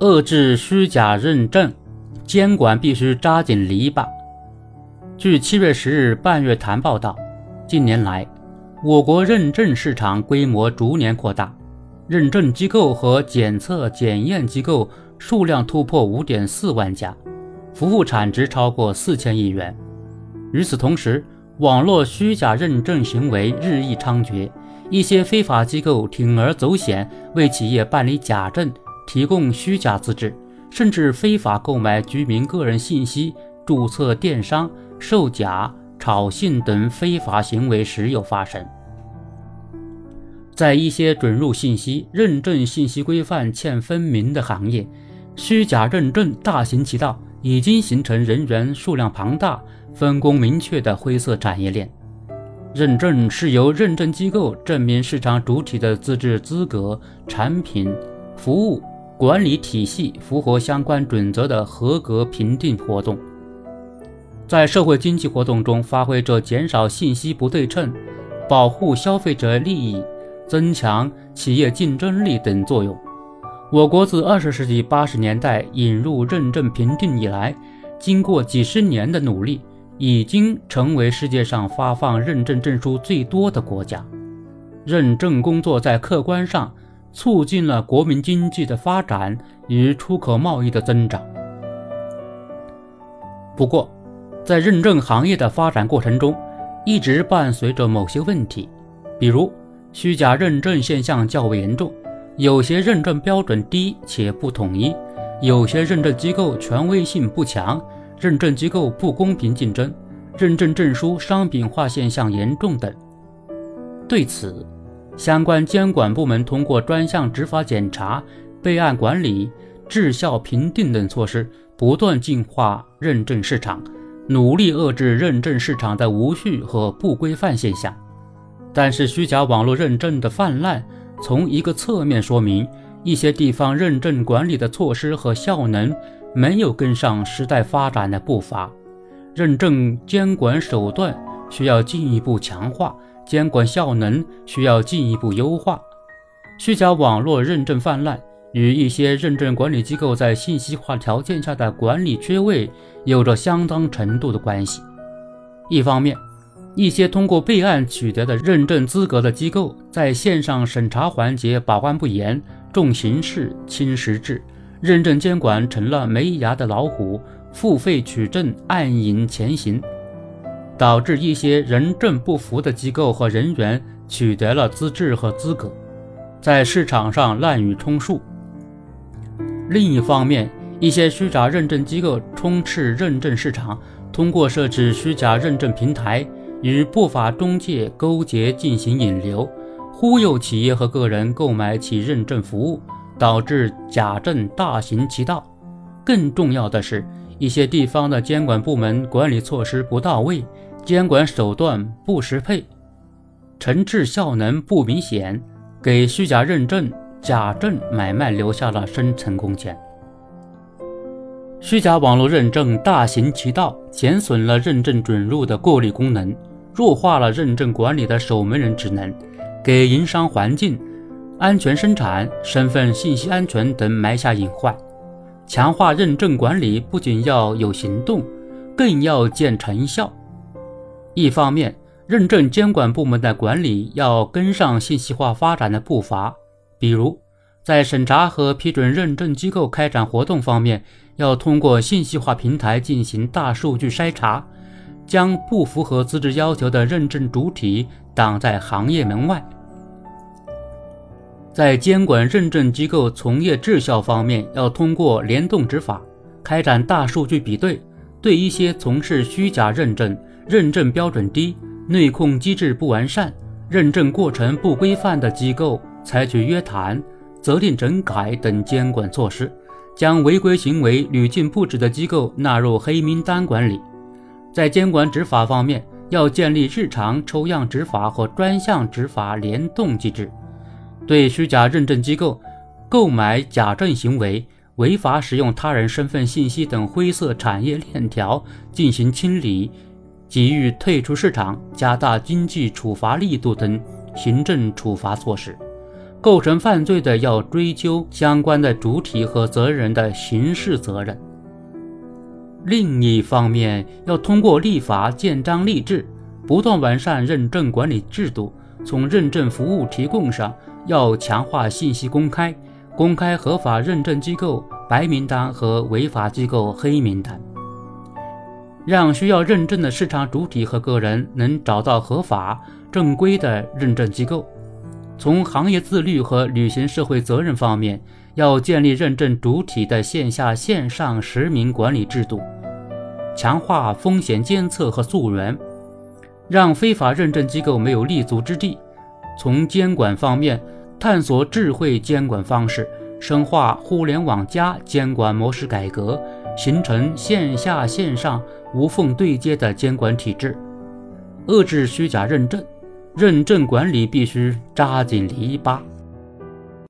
遏制虚假认证，监管必须扎紧篱笆。据七月十日半月谈报道，近年来，我国认证市场规模逐年扩大，认证机构和检测检验机构数量突破五点四万家，服务产值超过四千亿元。与此同时，网络虚假认证行为日益猖獗，一些非法机构铤而走险，为企业办理假证、提供虚假资质，甚至非法购买居民个人信息、注册电商、售假、炒信等非法行为时有发生。在一些准入信息、认证信息规范欠分明的行业，虚假认证大行其道，已经形成人员数量庞大。分工明确的灰色产业链，认证是由认证机构证明市场主体的资质资格、产品、服务管理体系符合相关准则的合格评定活动，在社会经济活动中发挥着减少信息不对称、保护消费者利益、增强企业竞争力等作用。我国自二十世纪八十年代引入认证评定以来，经过几十年的努力。已经成为世界上发放认证证书最多的国家，认证工作在客观上促进了国民经济的发展与出口贸易的增长。不过，在认证行业的发展过程中，一直伴随着某些问题，比如虚假认证现象较为严重，有些认证标准低且不统一，有些认证机构权威性不强。认证机构不公平竞争，认证证书商品化现象严重等。对此，相关监管部门通过专项执法检查、备案管理、质效评定等措施，不断净化认证市场，努力遏制认证市场的无序和不规范现象。但是，虚假网络认证的泛滥，从一个侧面说明一些地方认证管理的措施和效能。没有跟上时代发展的步伐，认证监管手段需要进一步强化，监管效能需要进一步优化。虚假网络认证泛滥与一些认证管理机构在信息化条件下的管理缺位有着相当程度的关系。一方面，一些通过备案取得的认证资格的机构在线上审查环节把关不严，重形式轻实质。认证监管成了没牙的老虎，付费取证暗影前行，导致一些人证不符的机构和人员取得了资质和资格，在市场上滥竽充数。另一方面，一些虚假认证机构充斥认证市场，通过设置虚假认证平台，与不法中介勾结进行引流，忽悠企业和个人购买其认证服务。导致假证大行其道。更重要的是，一些地方的监管部门管理措施不到位，监管手段不适配，惩治效能不明显，给虚假认证、假证买卖留下了深层空间。虚假网络认证大行其道，减损了认证准入的过滤功能，弱化了认证管理的守门人职能，给营商环境。安全生产、身份信息安全等埋下隐患。强化认证管理不仅要有行动，更要见成效。一方面，认证监管部门的管理要跟上信息化发展的步伐，比如在审查和批准认证机构开展活动方面，要通过信息化平台进行大数据筛查，将不符合资质要求的认证主体挡在行业门外。在监管认证机构从业质效方面，要通过联动执法，开展大数据比对，对一些从事虚假认证、认证标准低、内控机制不完善、认证过程不规范的机构采取约谈、责令整改等监管措施，将违规行为屡禁不止的机构纳入黑名单管理。在监管执法方面，要建立日常抽样执法和专项执法联动机制。对虚假认证机构购买假证行为、违法使用他人身份信息等灰色产业链条进行清理，给予退出市场、加大经济处罚力度等行政处罚措施，构成犯罪的要追究相关的主体和责任人的刑事责任。另一方面，要通过立法建章立制，不断完善认证管理制度。从认证服务提供上，要强化信息公开，公开合法认证机构白名单和违法机构黑名单，让需要认证的市场主体和个人能找到合法正规的认证机构。从行业自律和履行社会责任方面，要建立认证主体的线下线上实名管理制度，强化风险监测和溯源，让非法认证机构没有立足之地。从监管方面，探索智慧监管方式，深化互联网加监管模式改革，形成线下线上无缝对接的监管体制，遏制虚假认证。认证管理必须扎紧篱笆。